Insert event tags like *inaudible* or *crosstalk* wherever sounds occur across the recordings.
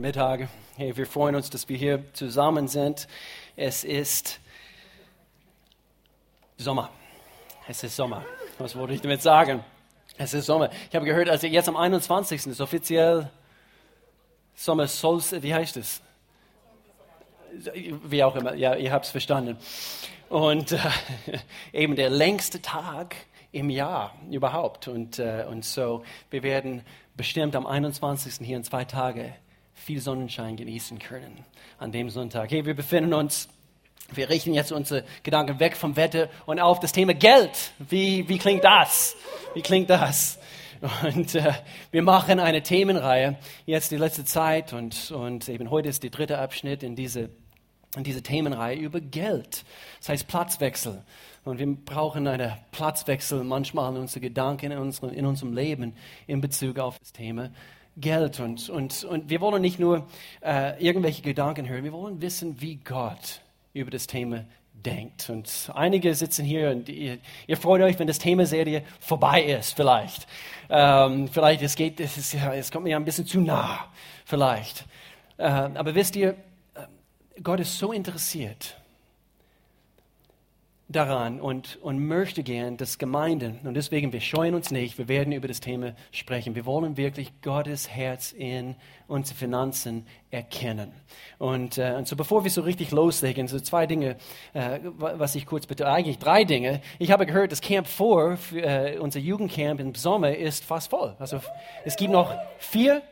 Mittag. Hey, wir freuen uns, dass wir hier zusammen sind. Es ist Sommer. Es ist Sommer. Was wollte ich damit sagen? Es ist Sommer. Ich habe gehört, also jetzt am 21. ist offiziell Sommer Solstice, wie heißt es? Wie auch immer, ja, ihr habt es verstanden. Und äh, *laughs* eben der längste Tag im Jahr überhaupt. Und, äh, und so, wir werden bestimmt am 21. hier in zwei Tagen viel Sonnenschein genießen können an dem Sonntag. Hey, wir befinden uns, wir richten jetzt unsere Gedanken weg vom Wetter und auf das Thema Geld. Wie, wie klingt das? Wie klingt das? Und äh, wir machen eine Themenreihe jetzt die letzte Zeit und, und eben heute ist der dritte Abschnitt in diese, in diese Themenreihe über Geld. Das heißt Platzwechsel. Und wir brauchen einen Platzwechsel manchmal in unseren Gedanken, in, unseren, in unserem Leben in Bezug auf das Thema Geld. Und, und, und wir wollen nicht nur äh, irgendwelche Gedanken hören, wir wollen wissen, wie Gott über das Thema denkt. Und einige sitzen hier und ihr, ihr freut euch, wenn das Themaserie vorbei ist, vielleicht. Ähm, vielleicht es geht, es, ist, es kommt mir ein bisschen zu nah, vielleicht. Äh, aber wisst ihr, äh, Gott ist so interessiert daran und, und möchte gern, dass Gemeinden, und deswegen, wir scheuen uns nicht, wir werden über das Thema sprechen. Wir wollen wirklich Gottes Herz in unsere Finanzen erkennen. Und, äh, und so bevor wir so richtig loslegen, so zwei Dinge, äh, was ich kurz bitte, eigentlich drei Dinge. Ich habe gehört, das Camp 4, äh, unser Jugendcamp im Sommer, ist fast voll. Also es gibt noch vier,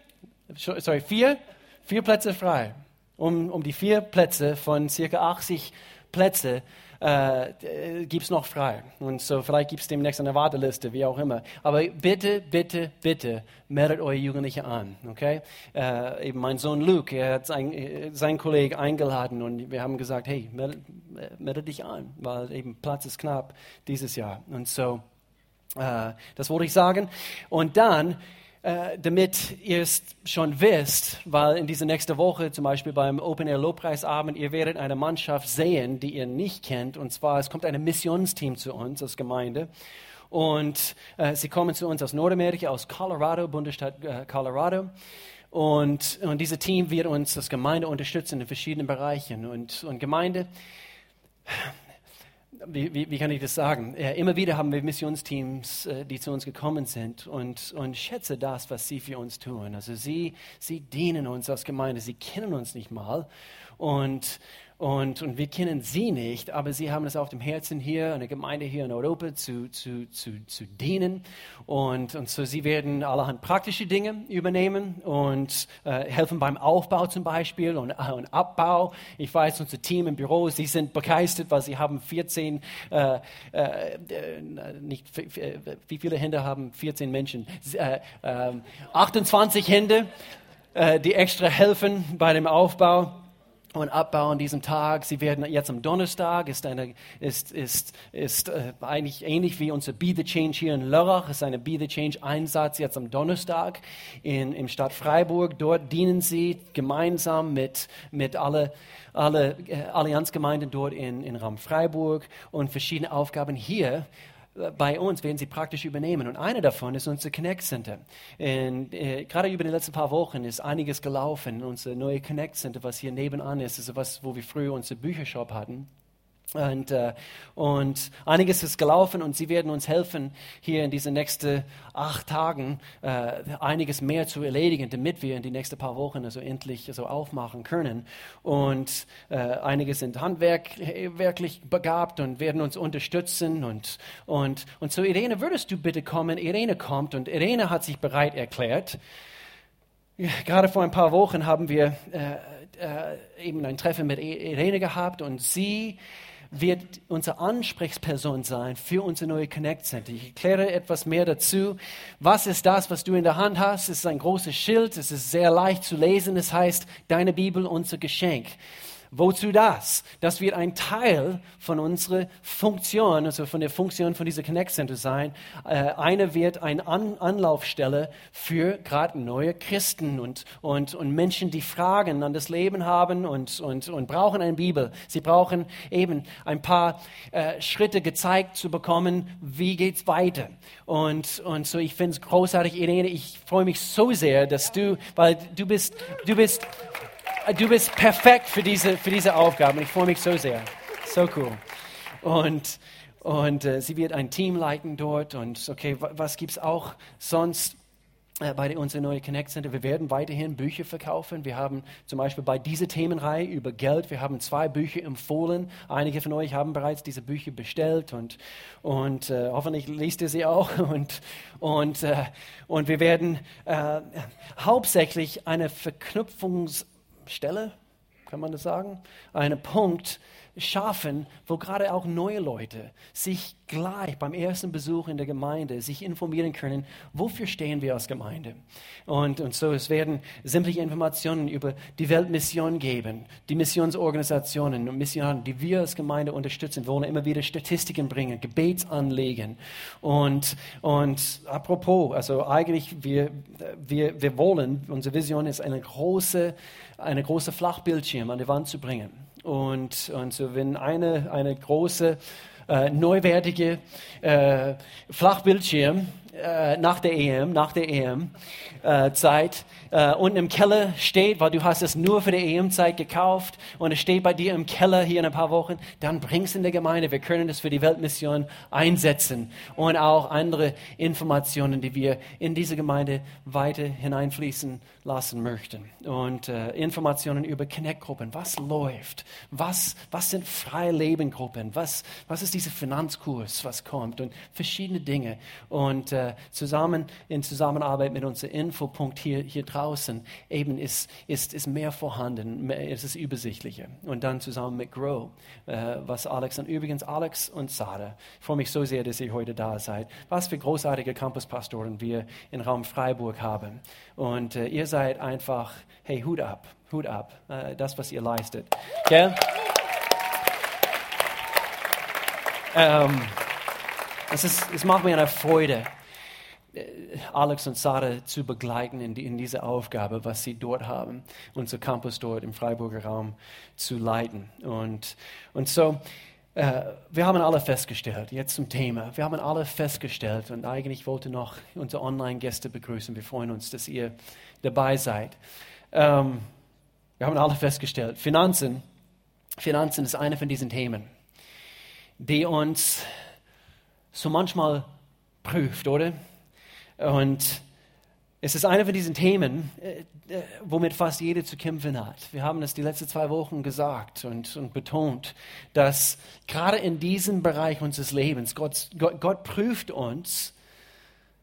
sorry, vier, vier Plätze frei. Um, um die vier Plätze von circa 80 Plätze äh, gibt es noch frei. Und so vielleicht gibt es demnächst eine Warteliste, wie auch immer. Aber bitte, bitte, bitte meldet eure Jugendliche an. Okay? Äh, eben mein Sohn Luke, er hat sein, äh, seinen Kollegen eingeladen und wir haben gesagt, hey, melde, melde dich an, weil eben Platz ist knapp dieses Jahr. Und so, äh, das wollte ich sagen. Und dann, äh, damit ihr es schon wisst, weil in dieser nächsten Woche, zum Beispiel beim Open Air Lobpreisabend, ihr werdet eine Mannschaft sehen, die ihr nicht kennt. Und zwar, es kommt ein Missionsteam zu uns als Gemeinde. Und äh, sie kommen zu uns aus Nordamerika, aus Colorado, Bundesstaat äh, Colorado. Und, und dieses Team wird uns als Gemeinde unterstützen in verschiedenen Bereichen. Und, und Gemeinde, wie, wie, wie, kann ich das sagen? Ja, immer wieder haben wir Missionsteams, äh, die zu uns gekommen sind und, und schätze das, was sie für uns tun. Also sie, sie dienen uns als Gemeinde, sie kennen uns nicht mal und, und, und wir kennen sie nicht, aber sie haben es auf dem Herzen, hier eine Gemeinde hier in Europa zu, zu, zu, zu dienen. Und, und so sie werden allerhand praktische Dinge übernehmen und äh, helfen beim Aufbau zum Beispiel und, äh, und Abbau. Ich weiß, unser Team im Büro, sie sind begeistert, weil sie haben 14, äh, äh, nicht, wie viele Hände haben 14 Menschen? 28 äh, Hände, äh, die extra helfen bei dem Aufbau und Abbau an diesem Tag. Sie werden jetzt am Donnerstag, ist, eine, ist, ist, ist äh, eigentlich ähnlich wie unser Be the Change hier in Lörrach, ist eine Be the Change Einsatz jetzt am Donnerstag in, im Stadt Freiburg. Dort dienen sie gemeinsam mit, mit alle, alle äh, Allianzgemeinden dort in, in Raum Freiburg und verschiedene Aufgaben hier bei uns werden sie praktisch übernehmen. Und eine davon ist unser Connect Center. Und, äh, gerade über die letzten paar Wochen ist einiges gelaufen. Unser neue Connect Center, was hier nebenan ist, ist was, wo wir früher unsere Büchershop hatten. Und, äh, und einiges ist gelaufen und sie werden uns helfen, hier in diesen nächsten acht Tagen äh, einiges mehr zu erledigen, damit wir in die nächsten paar Wochen also endlich so aufmachen können. Und äh, einige sind handwerklich begabt und werden uns unterstützen. Und, und, und so, Irene, würdest du bitte kommen? Irene kommt und Irene hat sich bereit erklärt. Gerade vor ein paar Wochen haben wir äh, äh, eben ein Treffen mit Irene gehabt und sie wird unsere Ansprechperson sein für unser neue Connect Center. Ich erkläre etwas mehr dazu. Was ist das, was du in der Hand hast? Es ist ein großes Schild, es ist sehr leicht zu lesen. Es heißt, deine Bibel, unser Geschenk. Wozu das? Das wird ein Teil von unserer Funktion, also von der Funktion von dieser Connect Center sein. Äh, eine wird eine An Anlaufstelle für gerade neue Christen und, und, und Menschen, die Fragen an das Leben haben und, und, und brauchen eine Bibel. Sie brauchen eben ein paar äh, Schritte gezeigt zu bekommen, wie geht's weiter. Und, und so, ich finde es großartig, Irene, ich freue mich so sehr, dass du, weil du bist, du bist, du bist perfekt für diese, für diese Aufgabe. Ich freue mich so sehr. So cool. Und, und äh, sie wird ein Team leiten dort. Und okay, was gibt es auch sonst? Äh, bei unserem neuen Connect Center. Wir werden weiterhin Bücher verkaufen. Wir haben zum Beispiel bei dieser Themenreihe über Geld, wir haben zwei Bücher empfohlen. Einige von euch haben bereits diese Bücher bestellt und, und äh, hoffentlich liest ihr sie auch. *laughs* Und, und, äh, und wir werden äh, hauptsächlich eine Verknüpfungsstelle, kann man das sagen, einen Punkt schaffen, wo gerade auch neue Leute sich gleich beim ersten Besuch in der Gemeinde sich informieren können, wofür stehen wir als Gemeinde. Und, und so, es werden sämtliche Informationen über die Weltmission geben, die Missionsorganisationen und Missionen, die wir als Gemeinde unterstützen, wollen immer wieder Statistiken bringen, Gebetsanlegen. Und, und apropos, also eigentlich, wir, wir, wir wollen, unsere Vision ist eine große, eine große Flachbildschirm an die Wand zu bringen und, und so, wenn eine, eine große, äh, neuwertige äh, Flachbildschirm äh, nach der EM, nach der EM-Zeit äh, unten im Keller steht, weil du hast es nur für die EM-Zeit gekauft und es steht bei dir im Keller hier in ein paar Wochen, dann bringst in der Gemeinde. Wir können es für die Weltmission einsetzen und auch andere Informationen, die wir in diese Gemeinde weiter hineinfließen lassen möchten. Und äh, Informationen über Connect-Gruppen, was läuft, was, was sind freie Lebengruppen, was, was ist dieser Finanzkurs, was kommt und verschiedene Dinge. Und äh, zusammen in Zusammenarbeit mit unserem Infopunkt hier, hier draußen eben ist, ist, ist mehr vorhanden, mehr, es ist übersichtlicher. Und dann zusammen mit Grow, äh, was Alex und übrigens Alex und Sarah, ich freue mich so sehr, dass ihr heute da seid. Was für großartige Campuspastoren wir in Raum Freiburg haben. Und äh, ihr seid einfach, hey, Hut ab, Hut ab, äh, das, was ihr leistet. Okay? Ähm, es, ist, es macht mir eine Freude, Alex und Sarah zu begleiten in, die, in diese Aufgabe, was sie dort haben, unser Campus dort im Freiburger Raum zu leiten. Und, und so, äh, wir haben alle festgestellt, jetzt zum Thema, wir haben alle festgestellt und eigentlich wollte noch unsere Online-Gäste begrüßen. Wir freuen uns, dass ihr dabei seid. Ähm, wir haben alle festgestellt, Finanzen, Finanzen ist eine von diesen Themen, die uns so manchmal prüft, oder? Und es ist eine von diesen Themen, äh, äh, womit fast jeder zu kämpfen hat. Wir haben es die letzten zwei Wochen gesagt und, und betont, dass gerade in diesem Bereich unseres Lebens Gott, Gott, Gott prüft uns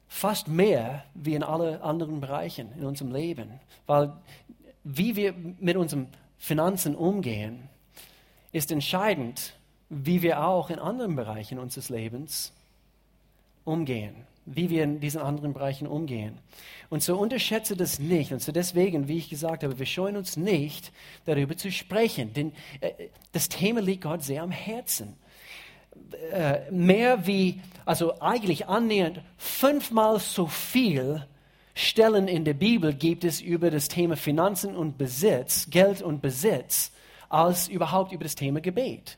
fast mehr wie in alle anderen Bereichen in unserem Leben. Weil wie wir mit unseren Finanzen umgehen, ist entscheidend, wie wir auch in anderen Bereichen unseres Lebens umgehen wie wir in diesen anderen Bereichen umgehen. Und so unterschätze das nicht. Und so deswegen, wie ich gesagt habe, wir scheuen uns nicht, darüber zu sprechen. Denn äh, das Thema liegt Gott sehr am Herzen. Äh, mehr wie, also eigentlich annähernd fünfmal so viel Stellen in der Bibel gibt es über das Thema Finanzen und Besitz, Geld und Besitz, als überhaupt über das Thema Gebet.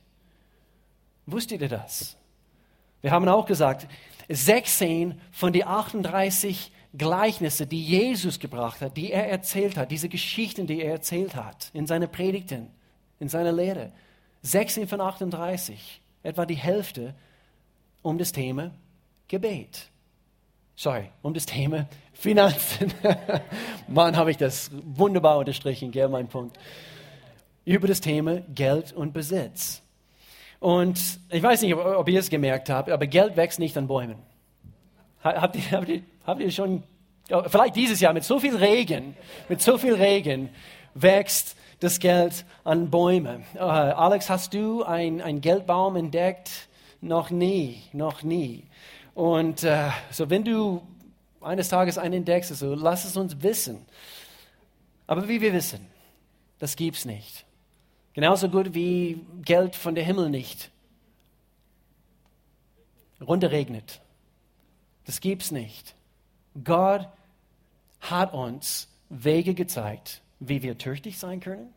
Wusstet ihr das? Wir haben auch gesagt, 16 von den 38 Gleichnisse, die Jesus gebracht hat, die er erzählt hat, diese Geschichten, die er erzählt hat in seinen Predigten, in seiner Lehre. 16 von 38, etwa die Hälfte um das Thema Gebet. Sorry, um das Thema Finanzen. *laughs* Mann, habe ich das wunderbar unterstrichen, gell, mein Punkt. Über das Thema Geld und Besitz. Und ich weiß nicht, ob, ihr es gemerkt habt, aber Geld wächst nicht an Bäumen. Habt ihr, habt ihr, habt ihr schon, vielleicht dieses Jahr mit so viel Regen, mit so viel Regen wächst das Geld an Bäumen. Uh, Alex, hast du einen Geldbaum entdeckt? Noch nie, noch nie. Und uh, so, wenn du eines Tages einen entdeckst, so, lass es uns wissen. Aber wie wir wissen, das gibt's nicht. Genauso gut wie Geld von der Himmel nicht runterregnet. Das gibt's nicht. Gott hat uns Wege gezeigt, wie wir tüchtig sein können.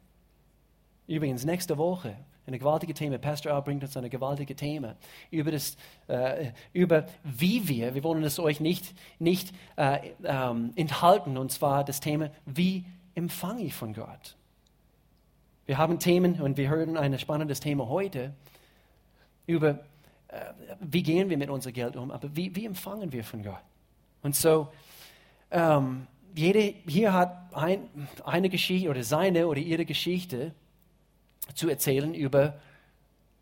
Übrigens, nächste Woche eine gewaltige Thema. Pastor Al bringt uns eine gewaltige Thema über, das, äh, über wie wir, wir wollen es euch nicht, nicht äh, ähm, enthalten, und zwar das Thema, wie empfange ich von Gott. Wir haben Themen und wir hören ein spannendes Thema heute über, äh, wie gehen wir mit unserem Geld um, aber wie, wie empfangen wir von Gott. Und so, ähm, jede hier hat ein, eine Geschichte oder seine oder ihre Geschichte zu erzählen über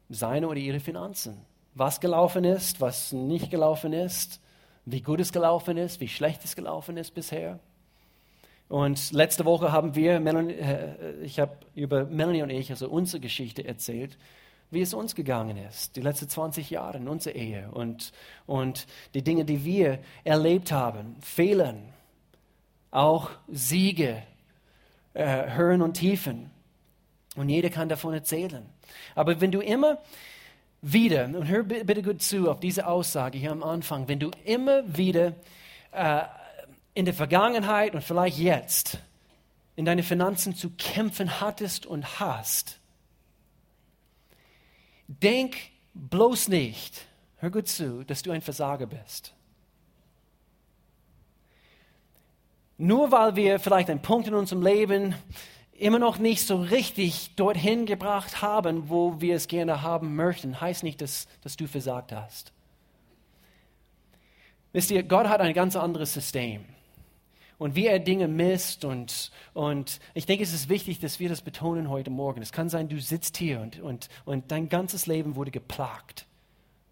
seine oder ihre Finanzen. Was gelaufen ist, was nicht gelaufen ist, wie gut es gelaufen ist, wie schlecht es gelaufen ist bisher. Und letzte Woche haben wir, Melanie, äh, ich habe über Melanie und ich, also unsere Geschichte erzählt, wie es uns gegangen ist, die letzten 20 Jahre in unserer Ehe und, und die Dinge, die wir erlebt haben, Fehlern, auch Siege, äh, Höhen und Tiefen. Und jeder kann davon erzählen. Aber wenn du immer wieder, und hör bitte gut zu auf diese Aussage hier am Anfang, wenn du immer wieder äh, in der Vergangenheit und vielleicht jetzt in deine Finanzen zu kämpfen hattest und hast, denk bloß nicht, hör gut zu, dass du ein Versager bist. Nur weil wir vielleicht einen Punkt in unserem Leben immer noch nicht so richtig dorthin gebracht haben, wo wir es gerne haben möchten, heißt nicht, dass, dass du versagt hast. Wisst ihr, Gott hat ein ganz anderes System. Und wie er Dinge misst und, und ich denke, es ist wichtig, dass wir das betonen heute Morgen. Es kann sein, du sitzt hier und, und, und dein ganzes Leben wurde geplagt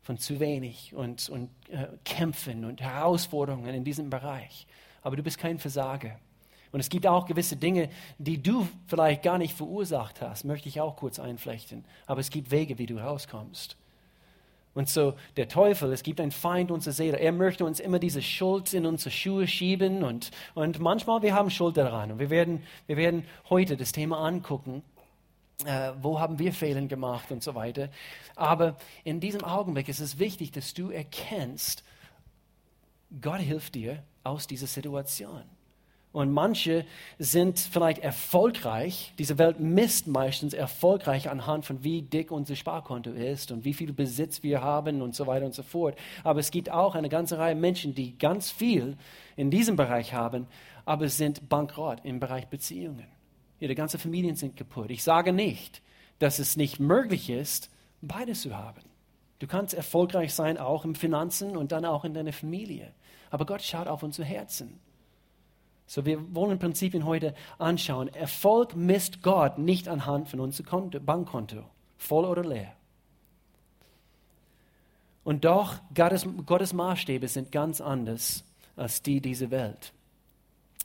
von zu wenig und, und äh, Kämpfen und Herausforderungen in diesem Bereich. Aber du bist kein Versager. Und es gibt auch gewisse Dinge, die du vielleicht gar nicht verursacht hast, möchte ich auch kurz einflechten. Aber es gibt Wege, wie du rauskommst. Und so der Teufel, es gibt einen Feind unserer Seele. Er möchte uns immer diese Schuld in unsere Schuhe schieben und, und manchmal wir haben Schuld daran. Und wir werden, wir werden heute das Thema angucken. Äh, wo haben wir Fehler gemacht und so weiter. Aber in diesem Augenblick ist es wichtig, dass du erkennst, Gott hilft dir aus dieser Situation. Und manche sind vielleicht erfolgreich. Diese Welt misst meistens erfolgreich anhand von wie dick unser Sparkonto ist und wie viel Besitz wir haben und so weiter und so fort. Aber es gibt auch eine ganze Reihe Menschen, die ganz viel in diesem Bereich haben, aber sind bankrott im Bereich Beziehungen. Ihre ganze Familien sind kaputt. Ich sage nicht, dass es nicht möglich ist, beides zu haben. Du kannst erfolgreich sein, auch im Finanzen und dann auch in deiner Familie. Aber Gott schaut auf unser Herzen. So, wir wollen Prinzipien heute anschauen. Erfolg misst Gott nicht anhand von unserem Bankkonto, voll oder leer. Und doch, Gottes, Gottes Maßstäbe sind ganz anders als die dieser Welt.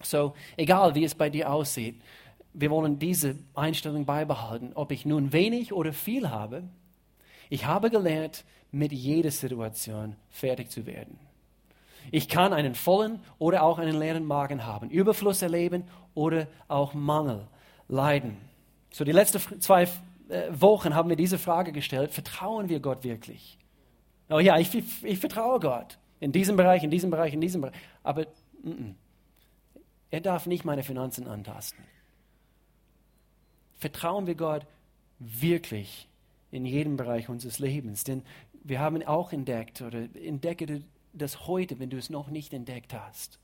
So, egal wie es bei dir aussieht, wir wollen diese Einstellung beibehalten. Ob ich nun wenig oder viel habe, ich habe gelernt, mit jeder Situation fertig zu werden. Ich kann einen vollen oder auch einen leeren Magen haben, Überfluss erleben oder auch Mangel leiden. So die letzten zwei äh, Wochen haben wir diese Frage gestellt, vertrauen wir Gott wirklich? Oh ja, ich, ich, vertraue Gott in diesem Bereich, in diesem Bereich, in diesem Bereich. Aber mm -mm. er darf nicht meine Finanzen antasten. Vertrauen wir Gott wirklich in jedem Bereich unseres Lebens? Denn wir haben auch entdeckt oder entdecke das heute, wenn du es noch nicht entdeckt hast.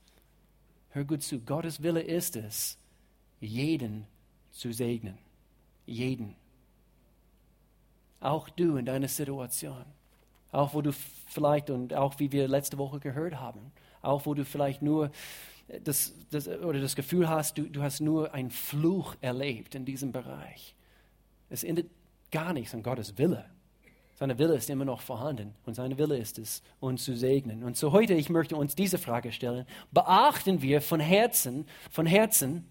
Hör gut zu, Gottes Wille ist es, jeden zu segnen. Jeden. Auch du in deiner Situation. Auch wo du vielleicht, und auch wie wir letzte Woche gehört haben, auch wo du vielleicht nur das, das, oder das Gefühl hast, du, du hast nur einen Fluch erlebt in diesem Bereich. Es endet gar nichts an Gottes Wille. Seine Wille ist immer noch vorhanden und seine Wille ist es, uns zu segnen. Und so heute, ich möchte uns diese Frage stellen. Beachten wir von Herzen, von Herzen,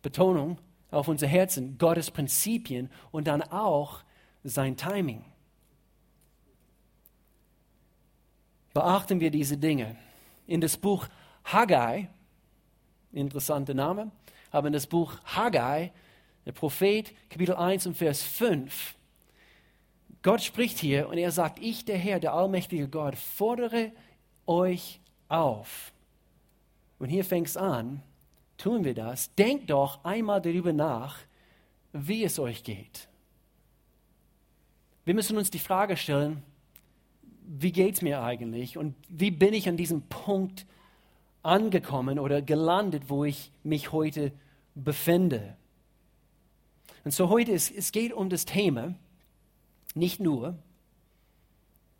Betonung auf unser Herzen, Gottes Prinzipien und dann auch sein Timing. Beachten wir diese Dinge. In das Buch Haggai, interessanter Name, aber in das Buch Haggai Der Prophet, Kapitel 1 und Vers 5. Gott spricht hier und er sagt, ich, der Herr, der allmächtige Gott, fordere euch auf. Und hier fängt es an, tun wir das. Denkt doch einmal darüber nach, wie es euch geht. Wir müssen uns die Frage stellen, wie geht es mir eigentlich und wie bin ich an diesem Punkt angekommen oder gelandet, wo ich mich heute befinde. Und so heute, es, es geht um das Thema, nicht nur,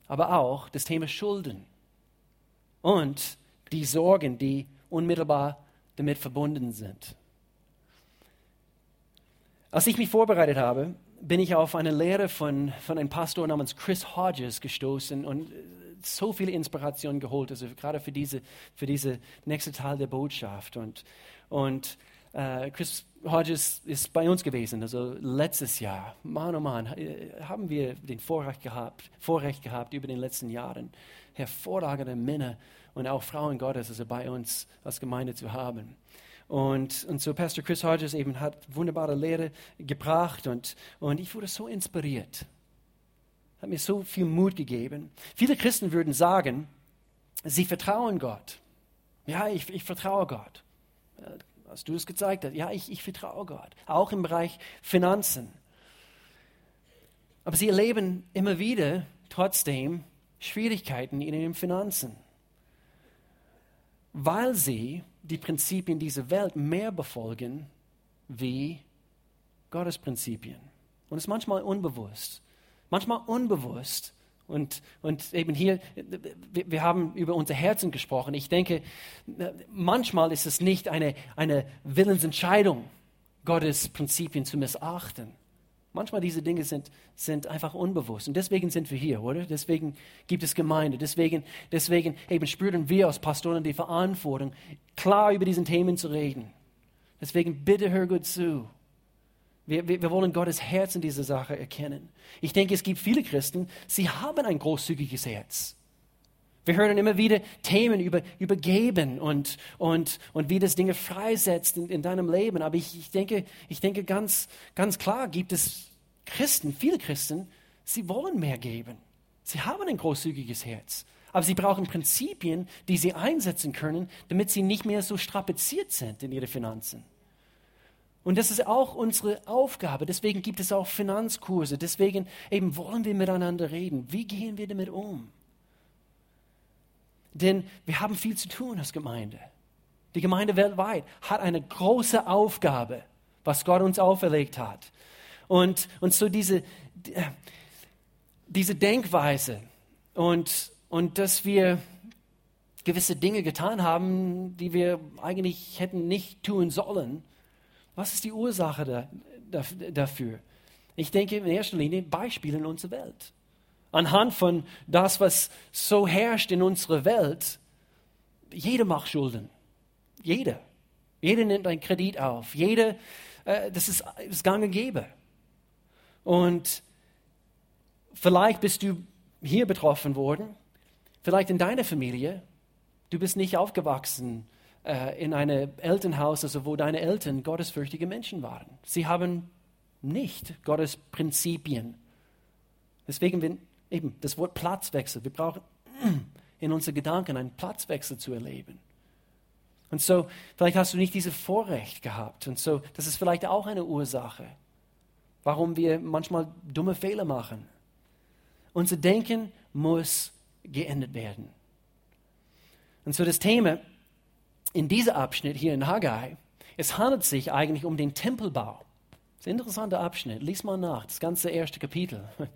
aber auch das Thema Schulden und die Sorgen, die unmittelbar damit verbunden sind. Als ich mich vorbereitet habe, bin ich auf eine Lehre von, von einem Pastor namens Chris Hodges gestoßen und so viel Inspiration geholt, also gerade für diese, für diese nächste Teil der Botschaft. Und, und äh, Chris Hodges ist bei uns gewesen, also letztes Jahr. Mann, oh Mann, äh, haben wir den Vorrecht gehabt, Vorrecht gehabt über den letzten Jahren, hervorragende Männer und auch Frauen Gottes also bei uns als Gemeinde zu haben. Und, und so Pastor Chris Hodges eben hat wunderbare Lehre gebracht und, und ich wurde so inspiriert. Hat mir so viel Mut gegeben. Viele Christen würden sagen, sie vertrauen Gott. Ja, ich, ich vertraue Gott. Hast du es gezeigt hast. Ja, ich, ich vertraue Gott. Auch im Bereich Finanzen. Aber sie erleben immer wieder trotzdem Schwierigkeiten in den Finanzen, weil sie die Prinzipien dieser Welt mehr befolgen wie Gottes Prinzipien. Und es ist manchmal unbewusst. Manchmal unbewusst. Und, und eben hier, wir, haben über unser Herzen gesprochen. Ich denke, manchmal ist es nicht eine, eine Willensentscheidung, Gottes Prinzipien zu missachten. Manchmal diese Dinge sind, sind einfach unbewusst. Und deswegen sind wir hier, oder? Deswegen gibt es Gemeinde. Deswegen, deswegen eben spüren wir als Pastoren die Verantwortung, klar über diesen Themen zu reden. Deswegen bitte hör gut zu. Wir, wir, wir wollen Gottes Herz in dieser Sache erkennen. Ich denke, es gibt viele Christen, sie haben ein großzügiges Herz. Wir hören immer wieder Themen über, über Geben und, und, und wie das Dinge freisetzt in, in deinem Leben. Aber ich, ich denke, ich denke ganz, ganz klar gibt es Christen, viele Christen, sie wollen mehr geben. Sie haben ein großzügiges Herz. Aber sie brauchen Prinzipien, die sie einsetzen können, damit sie nicht mehr so strapaziert sind in ihren Finanzen. Und das ist auch unsere Aufgabe. Deswegen gibt es auch Finanzkurse. Deswegen eben wollen wir miteinander reden. Wie gehen wir damit um? Denn wir haben viel zu tun als Gemeinde. Die Gemeinde weltweit hat eine große Aufgabe, was Gott uns auferlegt hat. Und, und so diese, diese Denkweise und, und dass wir gewisse Dinge getan haben, die wir eigentlich hätten nicht tun sollen. Was ist die Ursache da, da, dafür? Ich denke in erster Linie Beispiele in unserer Welt anhand von das, was so herrscht in unserer Welt, jeder macht Schulden. Jeder. Jeder nimmt einen Kredit auf. Jeder, äh, das ist, ist gang und gäbe. Und vielleicht bist du hier betroffen worden, vielleicht in deiner Familie. Du bist nicht aufgewachsen äh, in einem Elternhaus, also wo deine Eltern gottesfürchtige Menschen waren. Sie haben nicht Gottes Prinzipien. Deswegen, wenn eben das Wort Platzwechsel. Wir brauchen *clears throat* in unseren Gedanken einen Platzwechsel zu erleben. Und so, vielleicht hast du nicht dieses Vorrecht gehabt. Und so, das ist vielleicht auch eine Ursache, warum wir manchmal dumme Fehler machen. Unser Denken muss geändert werden. Und so das Thema in diesem Abschnitt hier in Haggai, es handelt sich eigentlich um den Tempelbau. Das ist ein interessanter Abschnitt. Lies mal nach, das ganze erste Kapitel *laughs*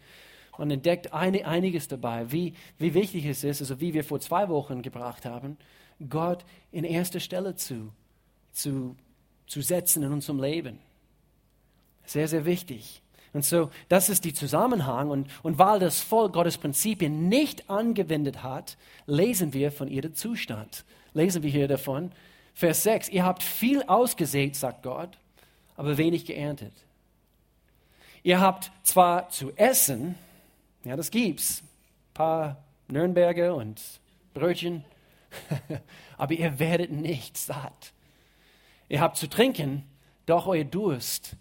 und entdeckt einiges dabei, wie, wie wichtig es ist, also wie wir vor zwei Wochen gebracht haben, Gott in erster Stelle zu, zu, zu setzen in unserem Leben. Sehr, sehr wichtig. Und so, das ist die Zusammenhang. Und, und weil das Volk Gottes Prinzipien nicht angewendet hat, lesen wir von ihrem Zustand. Lesen wir hier davon. Vers 6. Ihr habt viel ausgesät, sagt Gott, aber wenig geerntet. Ihr habt zwar zu essen, ja, das gibt's. Ein paar Nürnberger und Brötchen. *laughs* Aber ihr werdet nicht satt. Ihr habt zu trinken, doch euer Durst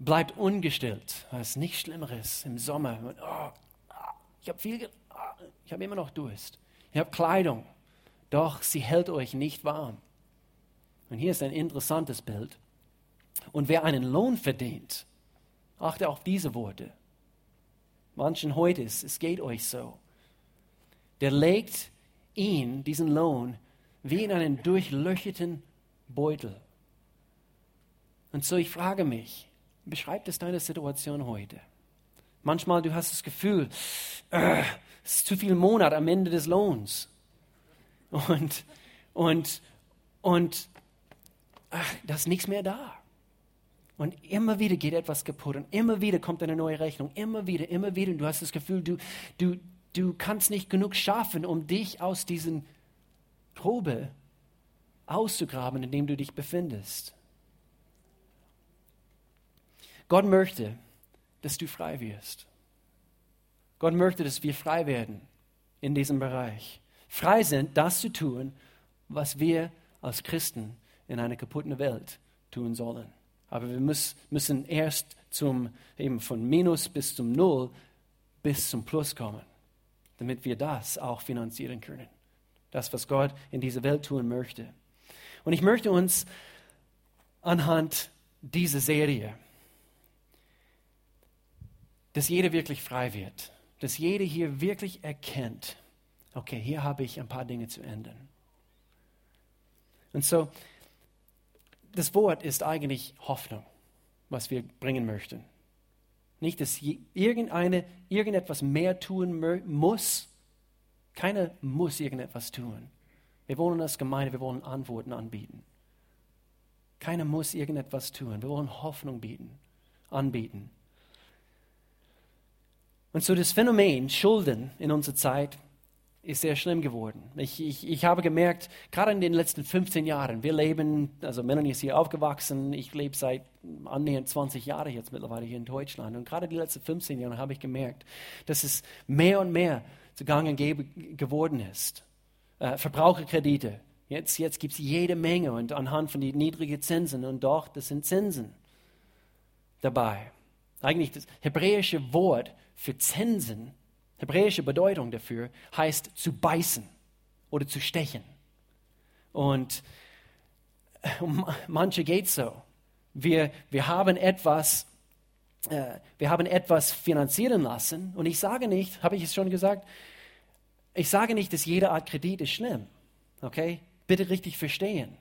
bleibt ungestillt, was nicht Schlimmeres im Sommer. Oh, ich habe viel, ich habe immer noch Durst. Ich habe Kleidung, doch sie hält euch nicht warm. Und hier ist ein interessantes Bild. Und wer einen Lohn verdient, achte auf diese Worte. Manchen heute ist, es geht euch so. Der legt ihn, diesen Lohn, wie in einen durchlöcherten Beutel. Und so ich frage mich, beschreibt es deine Situation heute? Manchmal du hast das Gefühl, äh, es ist zu viel Monat am Ende des Lohns. Und, und, und ach, da ist nichts mehr da. Und immer wieder geht etwas kaputt und immer wieder kommt eine neue Rechnung. Immer wieder, immer wieder. Und du hast das Gefühl, du, du, du kannst nicht genug schaffen, um dich aus diesen Probe auszugraben, in dem du dich befindest. Gott möchte, dass du frei wirst. Gott möchte, dass wir frei werden in diesem Bereich. Frei sind, das zu tun, was wir als Christen in einer kaputten Welt tun sollen. Aber wir müssen, erst zum, eben von Minus bis zum Null bis zum Plus kommen, damit wir das auch finanzieren können. Das, was Gott in dieser Welt tun möchte. Und ich möchte uns anhand dieser Serie, dass jeder wirklich frei wird, dass jeder hier wirklich erkennt, okay, hier habe ich ein paar Dinge zu ändern. Und so, das Wort ist eigentlich Hoffnung, was wir bringen möchten. Nicht, dass irgendeine, irgendetwas mehr tun muss. Keiner muss irgendetwas tun. Wir wollen als Gemeinde, wir wollen Antworten anbieten. Keiner muss irgendetwas tun. Wir wollen Hoffnung bieten, anbieten. Und so das Phänomen Schulden in unserer Zeit ist sehr schlimm geworden. Ich, ich, ich habe gemerkt, gerade in den letzten 15 Jahren, wir leben, also Melanie ist hier aufgewachsen, ich lebe seit annähernd 20 Jahren jetzt mittlerweile hier in Deutschland. Und gerade die letzten 15 Jahre habe ich gemerkt, dass es mehr und mehr zugange geworden ist. Äh, Verbraucherkredite, jetzt, jetzt gibt es jede Menge und anhand von den niedrigen Zinsen und doch, das sind Zinsen dabei. Eigentlich das hebräische Wort für Zinsen hebräische Bedeutung dafür heißt zu beißen oder zu stechen. Und um manche geht so. Wir, wir haben etwas, äh, wir haben etwas finanzieren lassen. Und ich sage nicht, habe ich es schon gesagt, ich sage nicht, dass jede Art Kredit ist schlimm. Okay? Bitte richtig verstehen.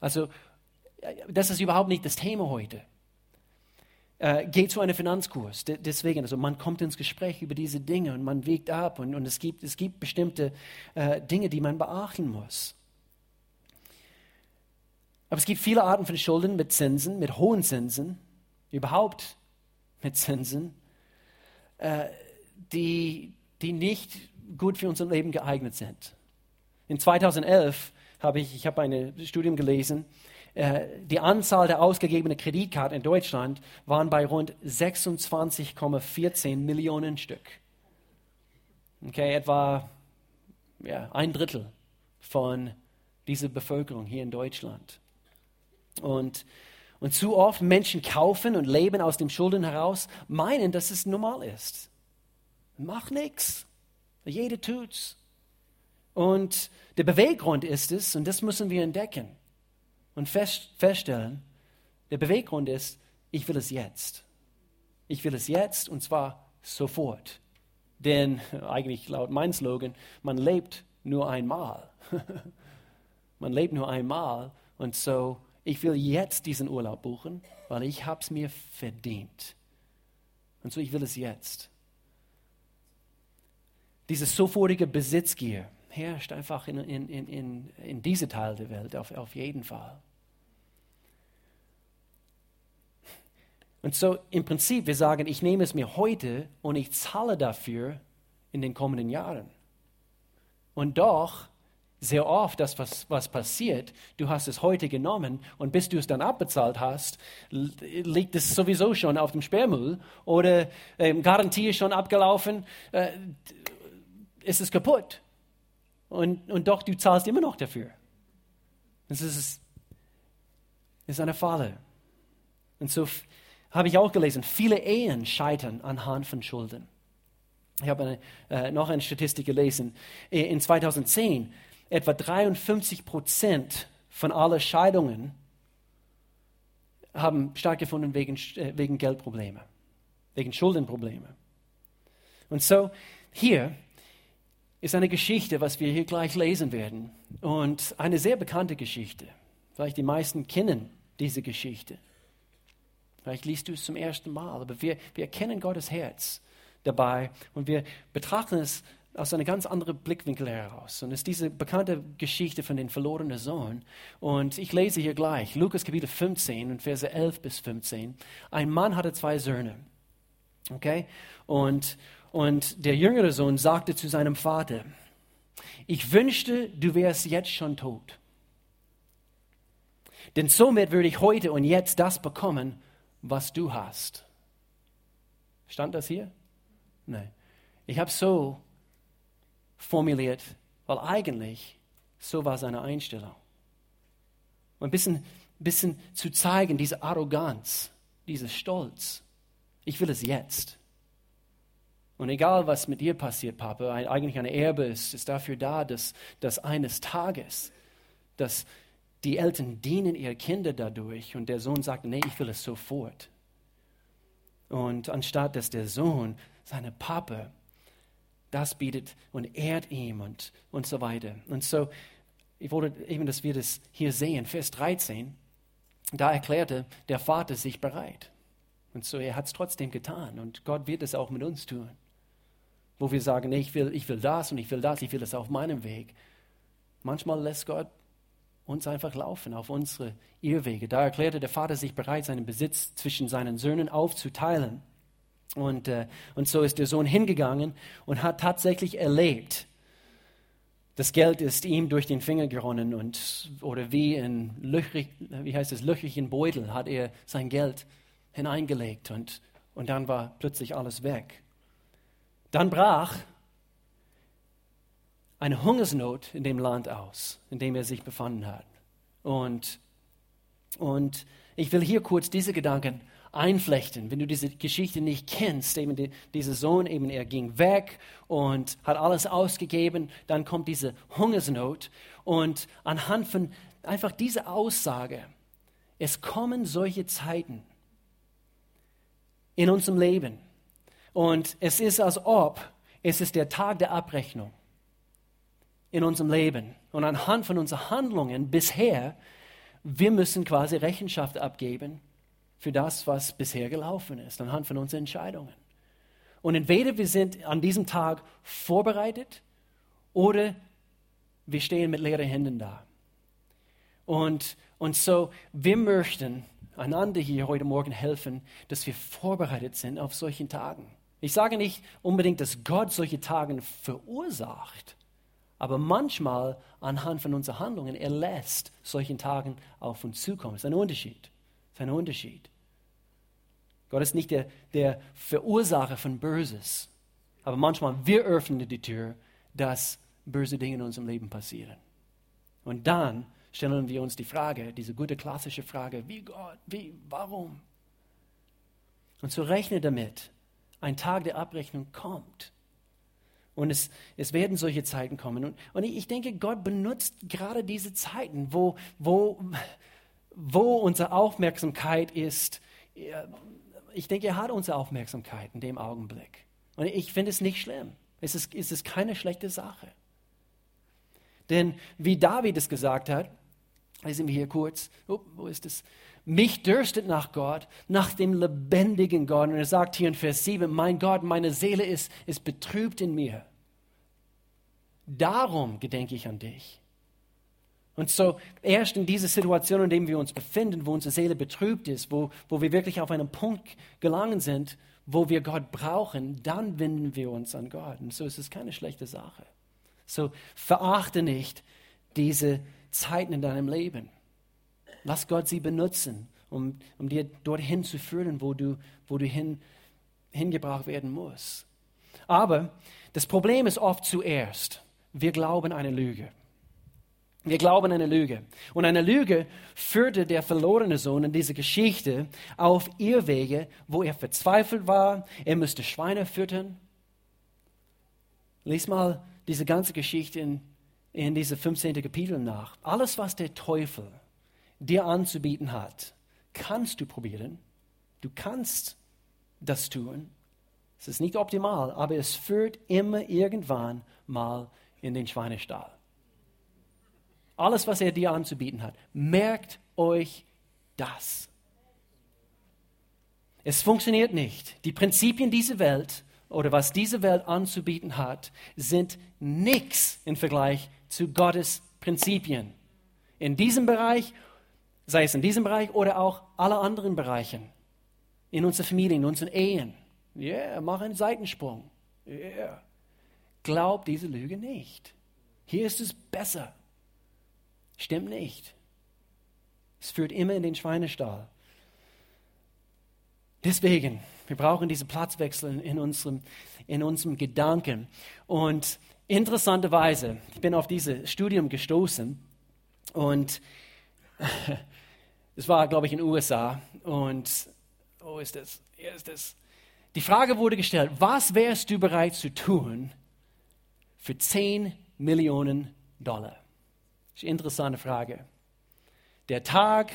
Also, äh, das ist überhaupt nicht das Thema heute äh, geht zu einem Finanzkurs. De deswegen, also man kommt ins Gespräch über diese Dinge und man wägt ab und, und es, gibt, es gibt bestimmte äh, Dinge, die man beachten muss. Aber es gibt viele Arten von Schulden mit Zinsen, mit hohen Zinsen, überhaupt mit Zinsen, äh, die, die nicht gut für unser Leben geeignet sind. In 2011 habe ich, ich habe ein Studium gelesen, die Anzahl der ausgegebenen Kreditkarten in Deutschland waren bei rund 26,14 Millionen Stück. Okay, etwa ja, ein Drittel von dieser Bevölkerung hier in Deutschland. Und, und zu oft Menschen kaufen und leben aus dem Schulden heraus, meinen, dass es normal ist. Mach nichts. Jeder tut's. Und der Beweggrund ist es, und das müssen wir entdecken, und fest, feststellen, der Beweggrund ist, ich will es jetzt. Ich will es jetzt und zwar sofort. Denn eigentlich laut meinem Slogan, man lebt nur einmal. *laughs* man lebt nur einmal und so, ich will jetzt diesen Urlaub buchen, weil ich habe es mir verdient. Und so, ich will es jetzt. Diese sofortige Besitzgier herrscht einfach in, in, in, in, diese Teil der Welt auf, auf jeden Fall. Und so im Prinzip, wir sagen, ich nehme es mir heute und ich zahle dafür in den kommenden Jahren. Und doch, sehr oft, das, was, was passiert, du hast es heute genommen und bis du es dann abbezahlt hast, liegt es sowieso schon auf dem Sperrmüll oder ähm, Garantie ist schon abgelaufen, äh, ist es kaputt. Und, und doch, du zahlst immer noch dafür. Das ist, ist eine Falle. Und so habe ich auch gelesen, viele Ehen scheitern anhand von Schulden. Ich habe eine, äh, noch eine Statistik gelesen. In 2010 etwa 53 Prozent von allen Scheidungen haben stattgefunden wegen, äh, wegen Geldprobleme, wegen Schuldenprobleme. Und so hier ist eine Geschichte, was wir hier gleich lesen werden. Und eine sehr bekannte Geschichte. Vielleicht die meisten kennen diese Geschichte. Vielleicht liest du es zum ersten Mal, aber wir, wir erkennen Gottes Herz dabei und wir betrachten es aus einem ganz anderen Blickwinkel heraus. Und es ist diese bekannte Geschichte von dem verlorenen Sohn. Und ich lese hier gleich, Lukas Kapitel 15 und Verse 11 bis 15. Ein Mann hatte zwei Söhne. Okay? Und, und der jüngere Sohn sagte zu seinem Vater, ich wünschte, du wärst jetzt schon tot. Denn somit würde ich heute und jetzt das bekommen, was du hast. Stand das hier? Nein. Ich habe so formuliert, weil eigentlich so war seine Einstellung. Und ein bisschen, bisschen zu zeigen, diese Arroganz, dieser Stolz. Ich will es jetzt. Und egal, was mit dir passiert, Papa, eigentlich eine Erbe ist, ist dafür da, dass, dass eines Tages, dass die Eltern dienen ihre Kinder dadurch und der Sohn sagt, nee, ich will es sofort. Und anstatt dass der Sohn seine Papa das bietet und ehrt ihm und, und so weiter. Und so, ich wollte eben, dass wir das hier sehen, Vers 13, da erklärte der Vater sich bereit. Und so, er hat es trotzdem getan und Gott wird es auch mit uns tun. Wo wir sagen, nee, ich will, ich will das und ich will das, ich will es auf meinem Weg. Manchmal lässt Gott uns einfach laufen auf unsere Irrwege. Da erklärte der Vater sich bereit, seinen Besitz zwischen seinen Söhnen aufzuteilen. Und, äh, und so ist der Sohn hingegangen und hat tatsächlich erlebt, das Geld ist ihm durch den Finger geronnen und oder wie in löchrig, wie heißt es, löchrigen Beutel hat er sein Geld hineingelegt und, und dann war plötzlich alles weg. Dann brach eine Hungersnot in dem Land aus, in dem er sich befunden hat. Und, und ich will hier kurz diese Gedanken einflechten. Wenn du diese Geschichte nicht kennst, eben die, dieser Sohn, eben er ging weg und hat alles ausgegeben, dann kommt diese Hungersnot und anhand von einfach dieser Aussage, es kommen solche Zeiten in unserem Leben und es ist, als ob es ist der Tag der Abrechnung in unserem Leben und anhand von unseren Handlungen bisher, wir müssen quasi Rechenschaft abgeben für das, was bisher gelaufen ist, anhand von unseren Entscheidungen. Und entweder wir sind an diesem Tag vorbereitet oder wir stehen mit leeren Händen da. Und, und so, wir möchten einander hier heute Morgen helfen, dass wir vorbereitet sind auf solchen Tagen. Ich sage nicht unbedingt, dass Gott solche Tage verursacht, aber manchmal anhand von unseren Handlungen, er lässt solchen Tagen auf uns zukommen. Das ist ein Unterschied ist ein Unterschied. Gott ist nicht der, der Verursacher von Böses. Aber manchmal wir öffnen die Tür, dass böse Dinge in unserem Leben passieren. Und dann stellen wir uns die Frage, diese gute klassische Frage, wie Gott, wie, warum? Und so rechne damit, ein Tag der Abrechnung kommt. Und es, es werden solche Zeiten kommen. Und, und ich denke, Gott benutzt gerade diese Zeiten, wo, wo wo unsere Aufmerksamkeit ist, ich denke, er hat unsere Aufmerksamkeit in dem Augenblick. Und ich finde es nicht schlimm. Es ist, es ist keine schlechte Sache. Denn wie David es gesagt hat, lesen wir hier kurz, oh, wo ist es? Mich dürstet nach Gott, nach dem lebendigen Gott. Und er sagt hier in Vers 7, mein Gott, meine Seele ist, ist betrübt in mir. Darum gedenke ich an dich. Und so erst in dieser Situation, in der wir uns befinden, wo unsere Seele betrübt ist, wo, wo wir wirklich auf einen Punkt gelangen sind, wo wir Gott brauchen, dann wenden wir uns an Gott. Und so ist es keine schlechte Sache. So verachte nicht diese Zeiten in deinem Leben. Lass Gott sie benutzen, um, um dir dorthin zu führen, wo du, wo du hin, hingebracht werden musst. Aber das Problem ist oft zuerst, wir glauben eine Lüge. Wir glauben eine Lüge. Und eine Lüge führte der verlorene Sohn in dieser Geschichte auf Irrwege, wo er verzweifelt war. Er müsste Schweine füttern. Lies mal diese ganze Geschichte in, in diese 15. Kapitel nach. Alles, was der Teufel dir anzubieten hat, kannst du probieren. Du kannst das tun. Es ist nicht optimal, aber es führt immer irgendwann mal in den Schweinestall alles, was er dir anzubieten hat. Merkt euch das. Es funktioniert nicht. Die Prinzipien dieser Welt oder was diese Welt anzubieten hat, sind nichts im Vergleich zu Gottes Prinzipien. In diesem Bereich, sei es in diesem Bereich oder auch alle anderen Bereichen, in unserer Familie, in unseren Ehen. Ja, yeah, mach einen Seitensprung. Yeah. Glaub diese Lüge nicht. Hier ist es besser. Stimmt nicht. Es führt immer in den Schweinestall. Deswegen, wir brauchen diese Platzwechsel in unserem, in unserem Gedanken. Und interessanterweise, ich bin auf dieses Studium gestoßen und *laughs* es war, glaube ich, in den USA. Und, wo ist das? Hier ist das. Die Frage wurde gestellt, was wärst du bereit zu tun für 10 Millionen Dollar? Das ist eine interessante Frage. Der Tag,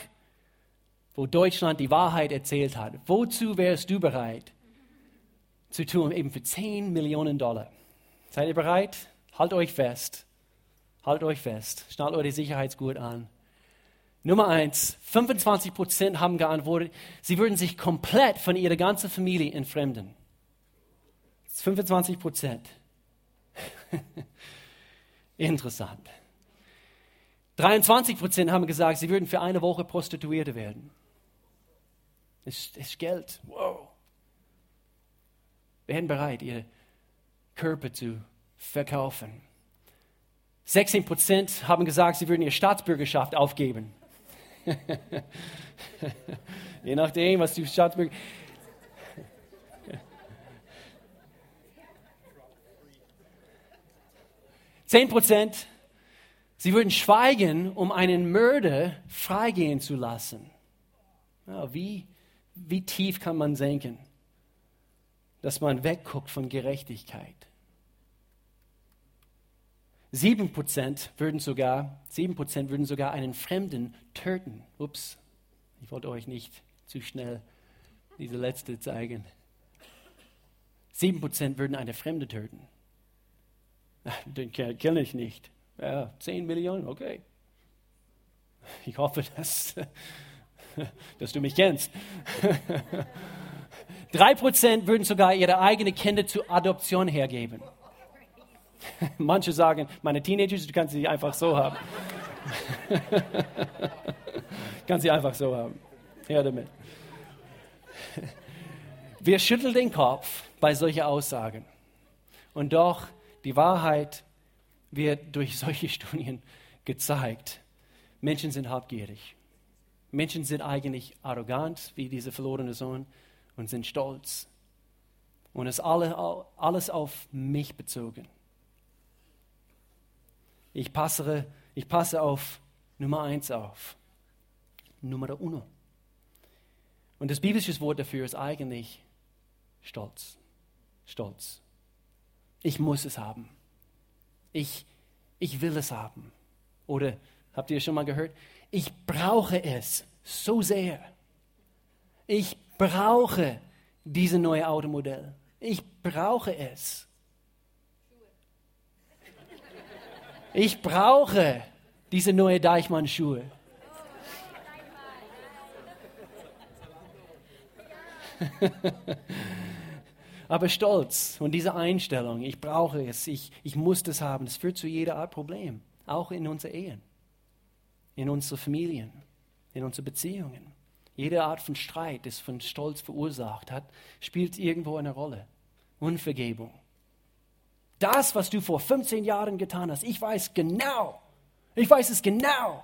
wo Deutschland die Wahrheit erzählt hat, wozu wärst du bereit zu tun, eben für 10 Millionen Dollar? Seid ihr bereit? Halt euch fest. Halt euch fest. Schnallt eure Sicherheitsgurt an. Nummer eins, 25 Prozent haben geantwortet, sie würden sich komplett von ihrer ganzen Familie entfremden. 25 Prozent. *laughs* Interessant. 23 Prozent haben gesagt, sie würden für eine Woche Prostituierte werden. Das ist Geld. Wow. Werden bereit, ihre Körper zu verkaufen. 16 Prozent haben gesagt, sie würden ihre Staatsbürgerschaft aufgeben. *laughs* Je nachdem, was du Staatsbürger. Zehn Prozent Sie würden schweigen, um einen Mörder freigehen zu lassen. Ja, wie, wie tief kann man senken, dass man wegguckt von Gerechtigkeit? Sieben Prozent würden sogar, sieben Prozent würden sogar einen Fremden töten. Ups, ich wollte euch nicht zu schnell diese letzte zeigen. Sieben Prozent würden eine Fremde töten. *laughs* Den kenne ich nicht. Ja, 10 Millionen, okay. Ich hoffe, dass, *laughs* dass du mich kennst. *laughs* Drei Prozent würden sogar ihre eigenen Kinder zur Adoption hergeben. *laughs* Manche sagen, meine Teenagers, du kannst sie einfach so haben. kannst sie einfach so haben. Her damit. Wir schütteln den Kopf bei solchen Aussagen. Und doch, die Wahrheit wird durch solche Studien gezeigt. Menschen sind habgierig. Menschen sind eigentlich arrogant, wie dieser verlorene Sohn, und sind stolz. Und es ist alle, alles auf mich bezogen. Ich passe, ich passe auf Nummer eins auf. Nummer uno. Und das biblische Wort dafür ist eigentlich Stolz. Stolz. Ich muss es haben ich, ich will es haben. Oder habt ihr schon mal gehört? Ich brauche es so sehr. Ich brauche dieses neue Automodell. Ich brauche es. Ich brauche diese neue Deichmann-Schuhe. *laughs* aber stolz. Und diese Einstellung, ich brauche es, ich, ich muss das haben, das führt zu jeder Art Problem, auch in unseren Ehen, in unseren Familien, in unseren Beziehungen. Jede Art von Streit, das von Stolz verursacht hat, spielt irgendwo eine Rolle. Unvergebung. Das, was du vor 15 Jahren getan hast, ich weiß genau. Ich weiß es genau.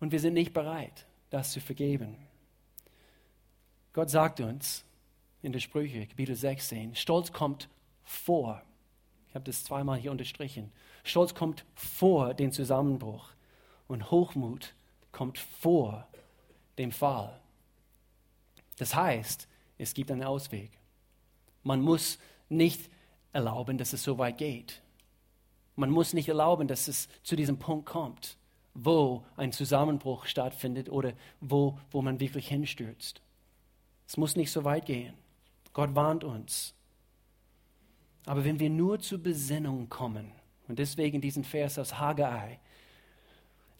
Und wir sind nicht bereit, das zu vergeben. Gott sagt uns, in der Sprüche, Kapitel 16. Stolz kommt vor. habe das zweimal hier unterstrichen. Stolz kommt vor dem Zusammenbruch und Hochmut kommt vor dem Fall. Das heißt, es gibt einen Ausweg. Man muss nicht erlauben, dass es so weit geht. Man muss nicht erlauben, dass es zu diesem Punkt kommt, wo ein Zusammenbruch stattfindet oder wo, wo man wirklich hinstürzt. Es muss nicht so weit gehen. Gott warnt uns. Aber wenn wir nur zur Besinnung kommen, und deswegen diesen Vers aus Haggai,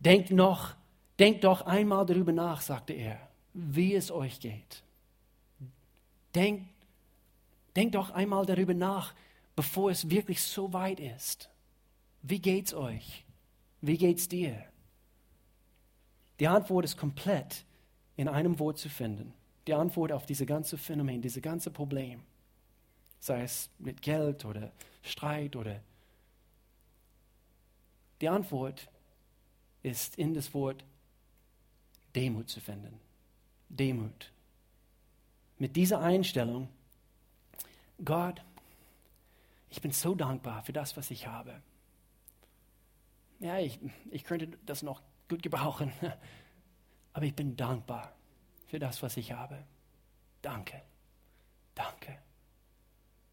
denkt noch, denkt doch einmal darüber nach, sagte er, wie es euch geht. Denkt, denkt doch einmal darüber nach, bevor es wirklich so weit ist. Wie geht's euch? Wie geht's dir? Die Antwort ist komplett in einem Wort zu finden. Die Antwort auf diese ganze Phänomen, dieses ganze Problem. Sei es mit Geld oder Streit oder. Die Antwort ist in das Wort Demut zu finden. Demut. Mit dieser Einstellung, Gott, ich bin so dankbar für das, was ich habe. Ja, ich, ich könnte das noch gut gebrauchen, *laughs* aber ich bin dankbar für das, was ich habe. Danke, danke.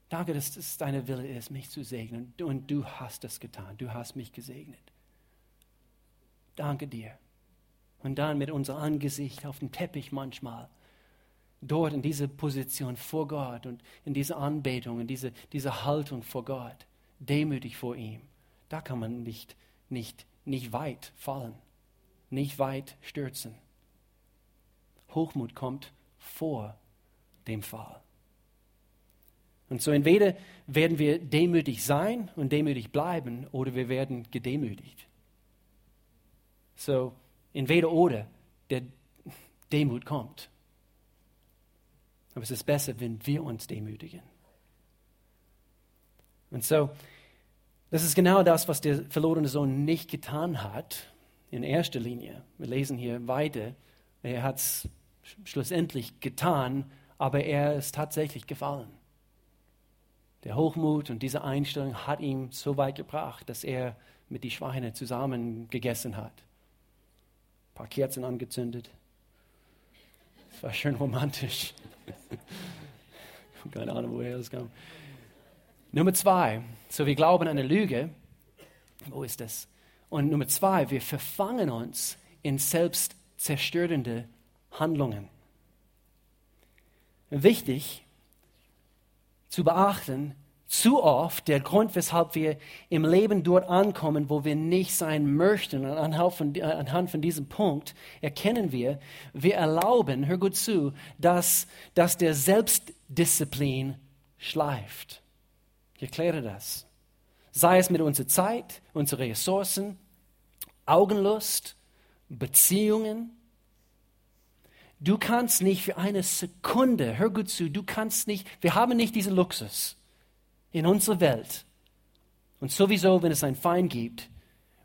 Danke, dass es deine Wille ist, mich zu segnen. Und du hast es getan. Du hast mich gesegnet. Danke dir. Und dann mit unserem Angesicht auf dem Teppich manchmal, dort in dieser Position vor Gott und in dieser Anbetung, in dieser, dieser Haltung vor Gott, demütig vor ihm, da kann man nicht, nicht, nicht weit fallen, nicht weit stürzen. Hochmut kommt vor dem Fall. Und so entweder werden wir demütig sein und demütig bleiben oder wir werden gedemütigt. So, entweder oder der Demut kommt. Aber es ist besser, wenn wir uns demütigen. Und so, das ist genau das, was der verlorene Sohn nicht getan hat, in erster Linie. Wir lesen hier weiter. Er hat es schlussendlich getan, aber er ist tatsächlich gefallen. Der Hochmut und diese Einstellung hat ihn so weit gebracht, dass er mit den Schweinen zusammen gegessen hat ein paar Kerzen angezündet. Es war schön romantisch. *laughs* Keine Ahnung, woher das kam. Nummer zwei, so wir glauben an eine Lüge. Wo ist das? Und Nummer zwei, wir verfangen uns in selbstzerstörende Handlungen. Wichtig zu beachten, zu oft der Grund, weshalb wir im Leben dort ankommen, wo wir nicht sein möchten. Und anhand von, anhand von diesem Punkt erkennen wir, wir erlauben, hör gut zu, dass, dass der Selbstdisziplin schleift. Ich erkläre das. Sei es mit unserer Zeit, unseren Ressourcen, Augenlust, Beziehungen. Du kannst nicht für eine Sekunde, hör gut zu, du kannst nicht, wir haben nicht diesen Luxus in unserer Welt. Und sowieso, wenn es einen Feind gibt,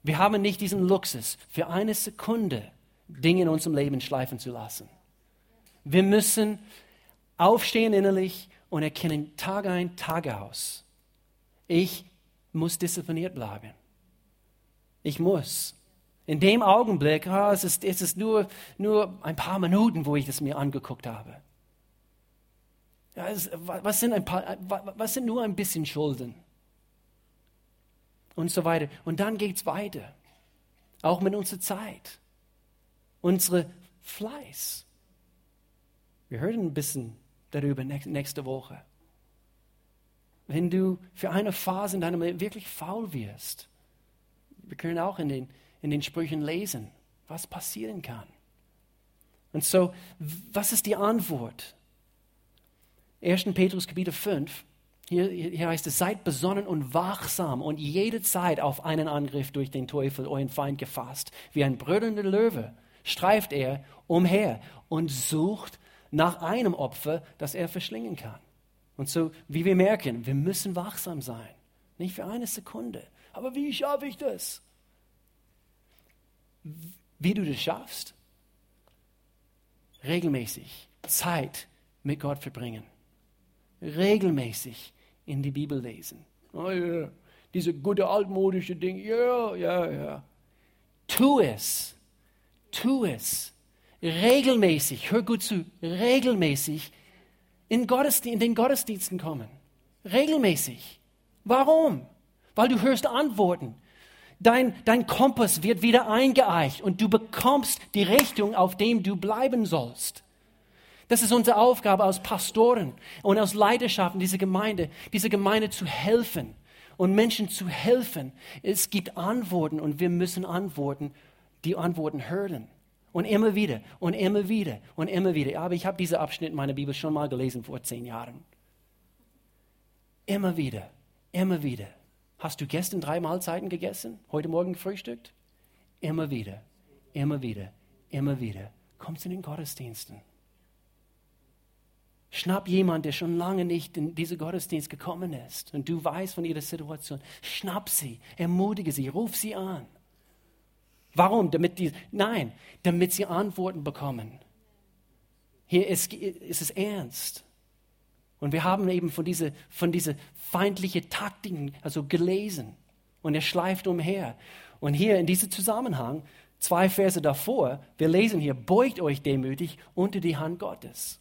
wir haben nicht diesen Luxus, für eine Sekunde Dinge in unserem Leben schleifen zu lassen. Wir müssen aufstehen innerlich und erkennen Tag ein, Tag aus. Ich muss diszipliniert bleiben. Ich muss. In dem Augenblick, oh, es ist, es ist nur, nur ein paar Minuten, wo ich das mir angeguckt habe. Ja, was, sind ein paar, was sind nur ein bisschen Schulden? Und so weiter. Und dann geht es weiter. Auch mit unserer Zeit. Unsere Fleiß. Wir hören ein bisschen darüber nächste Woche. Wenn du für eine Phase in deinem Leben wirklich faul wirst, wir können auch in den, in den Sprüchen lesen, was passieren kann. Und so, was ist die Antwort? 1. Petrus Kapitel 5, hier, hier heißt es, seid besonnen und wachsam und jede Zeit auf einen Angriff durch den Teufel, euren Feind, gefasst. Wie ein brüllender Löwe streift er umher und sucht nach einem Opfer, das er verschlingen kann. Und so, wie wir merken, wir müssen wachsam sein. Nicht für eine Sekunde. Aber wie schaffe ich das? Wie du das schaffst? Regelmäßig Zeit mit Gott verbringen regelmäßig in die Bibel lesen. Oh ja, diese gute altmodische Dinge. Ja, ja, ja. Tu es. Tu es. Regelmäßig, hör gut zu, regelmäßig in, in den Gottesdiensten kommen. Regelmäßig. Warum? Weil du hörst Antworten. Dein, dein Kompass wird wieder eingeeicht und du bekommst die Richtung, auf dem du bleiben sollst. Das ist unsere Aufgabe als Pastoren und als Leidenschaft dieser Gemeinde, dieser Gemeinde zu helfen und Menschen zu helfen. Es gibt Antworten und wir müssen Antworten, die Antworten hören. Und immer wieder und immer wieder und immer wieder. Aber ich habe diesen Abschnitt meiner Bibel schon mal gelesen vor zehn Jahren. Immer wieder, immer wieder. Hast du gestern drei Mahlzeiten gegessen? Heute Morgen gefrühstückt? Immer wieder, immer wieder, immer wieder. Kommst in den Gottesdiensten. Schnapp jemand, der schon lange nicht in diese Gottesdienst gekommen ist und du weißt von ihrer Situation. Schnapp sie, ermutige sie, ruf sie an. Warum? Damit die, nein, damit sie Antworten bekommen. Hier ist, ist es ernst. Und wir haben eben von dieser von diese feindlichen Taktiken also gelesen. Und er schleift umher. Und hier in diesem Zusammenhang, zwei Verse davor, wir lesen hier, beugt euch demütig unter die Hand Gottes.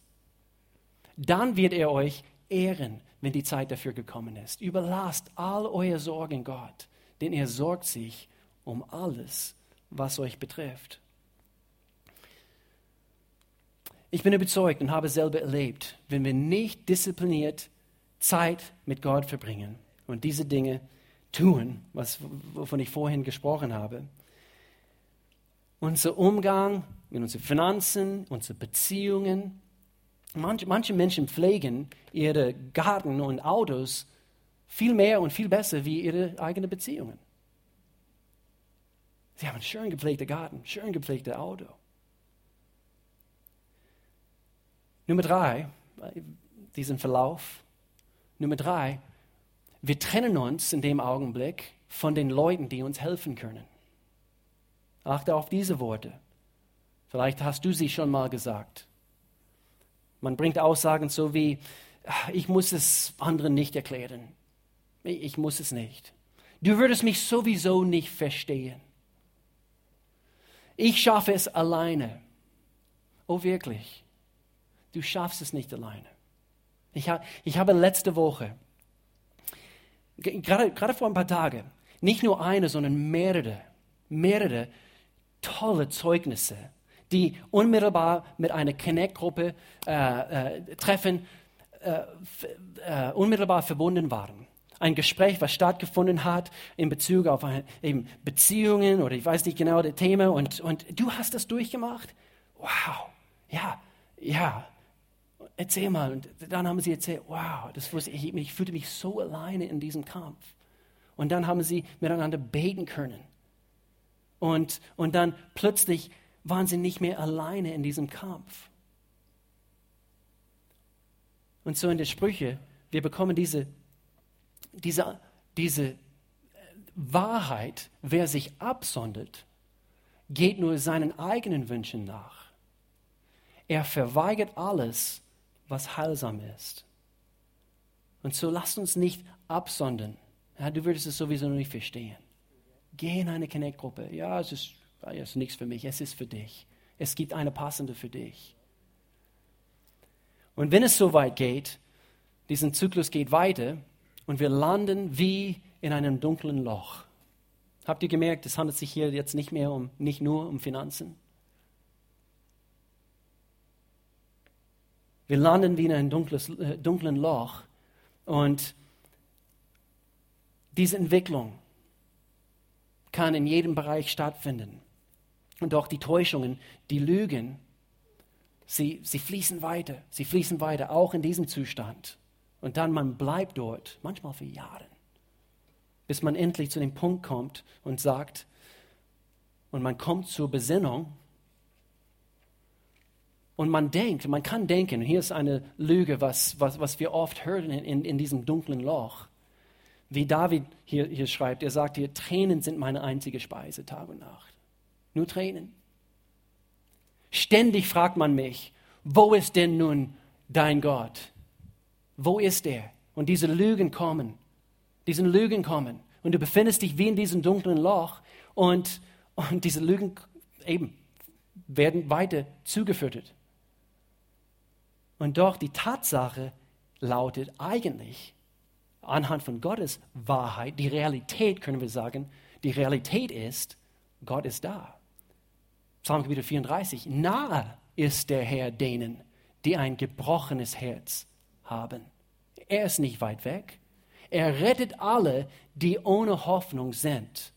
Dann wird er euch ehren, wenn die Zeit dafür gekommen ist. Überlasst all eure Sorgen Gott, denn er sorgt sich um alles, was euch betrifft. Ich bin überzeugt und habe selber erlebt, wenn wir nicht diszipliniert Zeit mit Gott verbringen und diese Dinge tun, was, wovon ich vorhin gesprochen habe, unser Umgang mit unseren Finanzen, unsere Beziehungen, manche, manche Menschen pflegen ihre Garten und Autos viel mehr und viel besser wie ihre eigenen Beziehungen. Sie haben einen schön gepflegten Garten, schön gepflegtes Auto. Nummer drei, diesen Verlauf. Nummer drei, wir trennen uns in dem Augenblick von den Leuten, die uns helfen können. Achte auf diese Worte. Vielleicht hast du sie schon mal gesagt. Man bringt Aussagen so wie, ich muss es anderen nicht erklären. Ich muss es nicht. Du würdest mich sowieso nicht verstehen. Ich schaffe es alleine. Oh wirklich? Du schaffst es nicht alleine. Ich, ha, ich habe letzte Woche, gerade, gerade vor ein paar Tagen, nicht nur eine, sondern mehrere, mehrere tolle Zeugnisse, die unmittelbar mit einer Connect-Gruppe äh, äh, treffen, äh, äh unmittelbar verbunden waren ein Gespräch, was stattgefunden hat in Bezug auf eben Beziehungen oder ich weiß nicht genau das Thema und, und du hast das durchgemacht? Wow, ja, ja. Erzähl mal. Und dann haben sie erzählt, wow, das wusste ich, ich fühlte mich so alleine in diesem Kampf. Und dann haben sie miteinander beten können. Und, und dann plötzlich waren sie nicht mehr alleine in diesem Kampf. Und so in der Sprüche, wir bekommen diese diese, diese Wahrheit, wer sich absondert, geht nur seinen eigenen Wünschen nach. Er verweigert alles, was heilsam ist. Und so lasst uns nicht absondern. Ja, du würdest es sowieso noch nicht verstehen. Geh in eine Connect-Gruppe. Ja, es ist, es ist nichts für mich, es ist für dich. Es gibt eine passende für dich. Und wenn es so weit geht, diesen Zyklus geht weiter, und wir landen wie in einem dunklen Loch. Habt ihr gemerkt, es handelt sich hier jetzt nicht mehr um, nicht nur um Finanzen? Wir landen wie in einem dunkles, äh, dunklen Loch und diese Entwicklung kann in jedem Bereich stattfinden. Und auch die Täuschungen, die Lügen, sie, sie fließen weiter, sie fließen weiter, auch in diesem Zustand. Und dann man bleibt dort, manchmal für Jahre, bis man endlich zu dem Punkt kommt und sagt, und man kommt zur Besinnung und man denkt, man kann denken, hier ist eine Lüge, was, was, was wir oft hören in, in, diesem dunklen Loch. Wie David hier, hier schreibt, er sagt hier, Tränen sind meine einzige Speise, Tag und Nacht. Nur Tränen. Ständig fragt man mich, wo ist denn nun dein Gott? Wo ist er? Und diese Lügen kommen. Diese Lügen kommen. Und du befindest dich wie in diesem dunklen Loch und, und diese Lügen eben werden weiter zugefüttert. Und doch die Tatsache lautet eigentlich, anhand von Gottes Wahrheit, die Realität können wir sagen, die Realität ist, Gott ist da. Psalm 34, nahe ist der Herr denen, die ein gebrochenes Herz haben. Er ist nicht weit weg. Er rettet alle, die ohne Hoffnung sind.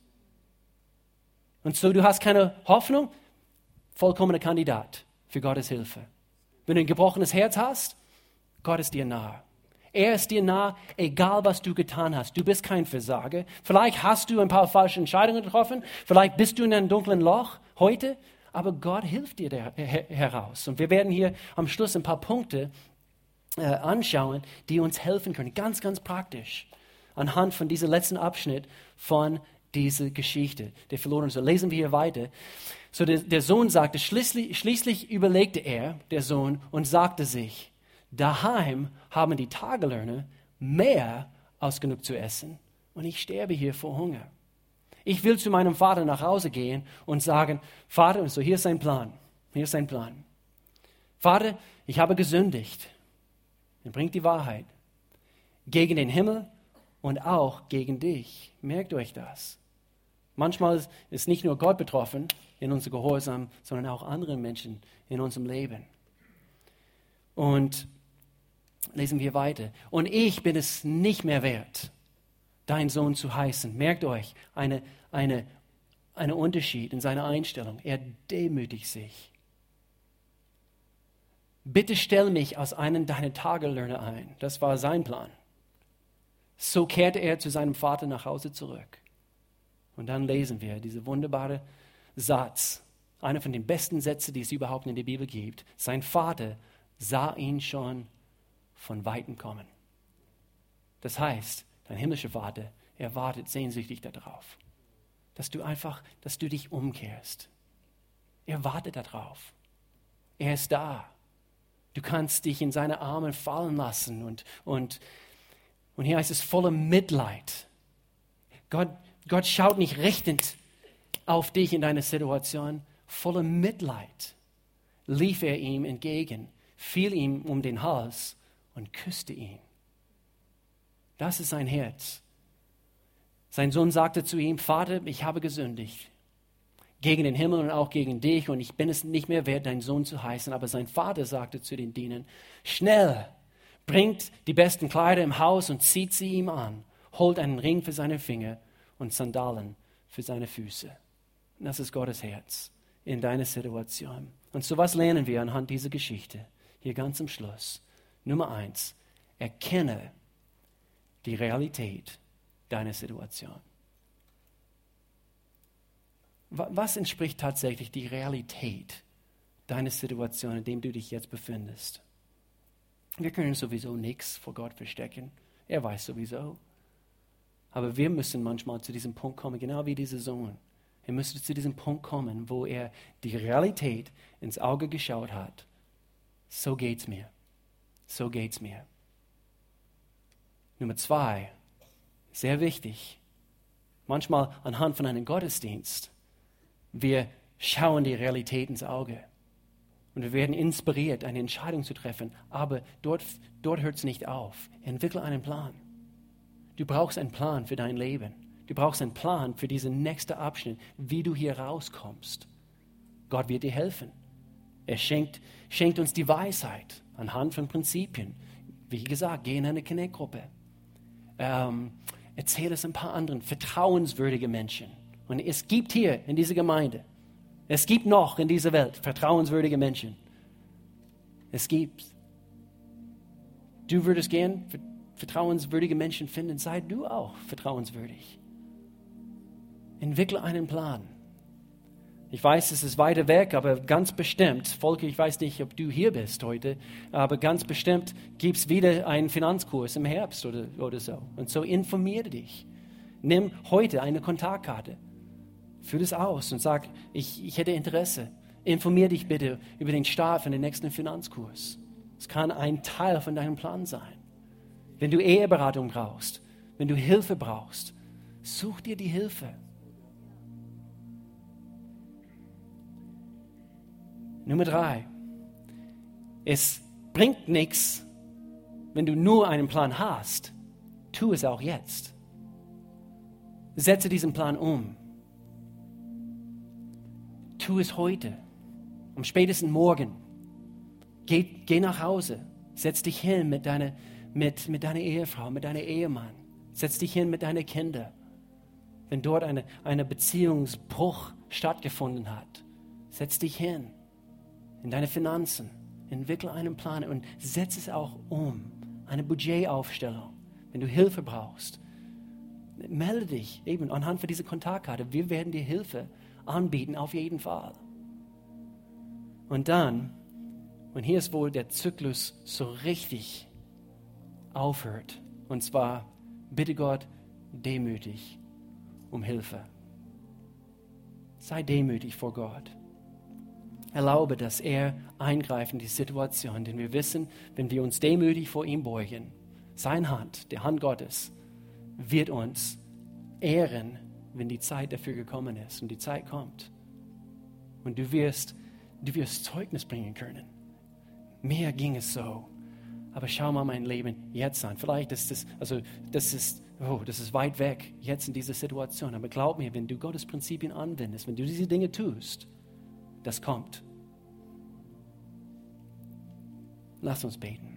Und so, du hast keine Hoffnung, vollkommener Kandidat für Gottes Hilfe. Wenn du ein gebrochenes Herz hast, Gott ist dir nahe. Er ist dir nah, egal was du getan hast. Du bist kein Versager. Vielleicht hast du ein paar falsche Entscheidungen getroffen. Vielleicht bist du in einem dunklen Loch heute. Aber Gott hilft dir her, heraus. Und wir werden hier am Schluss ein paar Punkte äh, anschauen, die uns helfen können. Ganz, ganz praktisch. Anhand von diesem letzten Abschnitt von dieser Geschichte, der verloren So lesen wir hier weiter. So der, der Sohn sagte, schließlich, schließlich überlegte er, der Sohn, und sagte sich, Daheim haben die Tagelöhner mehr als genug zu essen und ich sterbe hier vor Hunger. Ich will zu meinem Vater nach Hause gehen und sagen, Vater, so hier ist sein Plan, hier ist sein Plan. Vater, ich habe gesündigt. Er bringt die Wahrheit gegen den Himmel und auch gegen dich. Merkt euch das. Manchmal ist nicht nur Gott betroffen in unserem Gehorsam, sondern auch andere Menschen in unserem Leben. Und lesen wir weiter. Und ich bin es nicht mehr wert, dein Sohn zu heißen. Merkt euch, eine, eine, Unterschied in seiner Einstellung. Er demütigt sich. Bitte stell mich als einen deiner Tagelöhner ein. Das war sein Plan. So kehrte er zu seinem Vater nach Hause zurück. Und dann lesen wir diese wunderbare Satz, einer von den besten Sätzen, die es überhaupt in der Bibel gibt. Sein Vater sah ihn schon von Weitem kommen. Das heißt, dein himmlischer Vater, er wartet sehnsüchtig darauf, dass du einfach, dass du dich umkehrst. Er wartet darauf. Er ist da. Du kannst dich in seine Arme fallen lassen und, und, und hier heißt es voller Mitleid. Gott, Gott schaut nicht richtend auf dich in deiner Situation. Voller Mitleid lief er ihm entgegen, fiel ihm um den Hals und küsste ihn. Das ist sein Herz. Sein Sohn sagte zu ihm, Vater, ich habe gesündigt gegen den Himmel und auch gegen dich und ich bin es nicht mehr wert, dein Sohn zu heißen. Aber sein Vater sagte zu den Dienern, schnell, bringt die besten Kleider im Haus und zieht sie ihm an, holt einen Ring für seine Finger und Sandalen für seine Füße. Und das ist Gottes Herz in deiner Situation. Und so was lernen wir anhand dieser Geschichte, hier ganz am Schluss. Nummer eins, erkenne die Realität deiner Situation. Was entspricht tatsächlich die Realität deiner Situation, in der du dich jetzt befindest? Wir können sowieso nichts vor Gott verstecken. Er weiß sowieso. Aber wir müssen manchmal zu diesem Punkt kommen, genau wie dieser Sohn. Er müsste zu diesem Punkt kommen, wo er die Realität ins Auge geschaut hat. So geht's mir. So geht's mir. Nummer zwei, sehr wichtig. Manchmal anhand von einem Gottesdienst, wir schauen die Realität ins Auge. Und wir werden inspiriert, eine Entscheidung zu treffen. Aber dort, dort hört es nicht auf. Entwickle einen Plan. Du brauchst einen Plan für dein Leben. Du brauchst einen Plan für diesen nächsten Abschnitt, wie du hier rauskommst. Gott wird dir helfen. Er schenkt, schenkt uns die Weisheit anhand von Prinzipien. Wie gesagt, geh in eine Connect-Gruppe. Ähm, erzähle es ein paar anderen vertrauenswürdige Menschen. Und es gibt hier in dieser Gemeinde, es gibt noch in dieser Welt vertrauenswürdige Menschen. Es gibt. Du würdest gern vertrauenswürdige Menschen finden, sei du auch vertrauenswürdig. Entwickle einen Plan. Ich weiß, es ist weiter weg, aber ganz bestimmt, Volker, ich weiß nicht, ob du hier bist heute, aber ganz bestimmt gibt es wieder einen Finanzkurs im Herbst oder, oder so. Und so informiere dich. Nimm heute eine Kontaktkarte, füll es aus und sag, ich, ich hätte Interesse. Informiere dich bitte über den Start von dem nächsten Finanzkurs. Es kann ein Teil von deinem Plan sein. Wenn du Eheberatung brauchst, wenn du Hilfe brauchst, Such dir die Hilfe. Nummer drei. Es bringt nichts, wenn du nur einen Plan hast. Tu es auch jetzt. Setze diesen Plan um. Tu es heute, am spätesten Morgen. Geh, geh nach Hause, setz dich hin mit deiner, mit, mit deiner Ehefrau, mit deinem Ehemann. Setz dich hin mit deinen Kindern. Wenn dort eine, eine Beziehungsbruch stattgefunden hat, setz dich hin in deine Finanzen, entwickle einen Plan und setz es auch um. Eine Budgetaufstellung. Wenn du Hilfe brauchst, melde dich eben anhand von dieser Kontaktkarte. Wir werden dir Hilfe anbieten, auf jeden Fall. Und dann, und hier ist wohl der Zyklus so richtig aufhört, und zwar, bitte Gott, demütig um Hilfe. Sei demütig vor Gott. Erlaube, dass er eingreift in die Situation, denn wir wissen, wenn wir uns demütig vor ihm beugen, seine Hand, der Hand Gottes, wird uns ehren, wenn die Zeit dafür gekommen ist und die Zeit kommt. Und du wirst, du wirst Zeugnis bringen können. Mir ging es so. Aber schau mal mein Leben jetzt an. Vielleicht ist das, also das ist, oh, das ist weit weg jetzt in dieser Situation. Aber glaub mir, wenn du Gottes Prinzipien anwendest, wenn du diese Dinge tust, das kommt. Lass uns beten.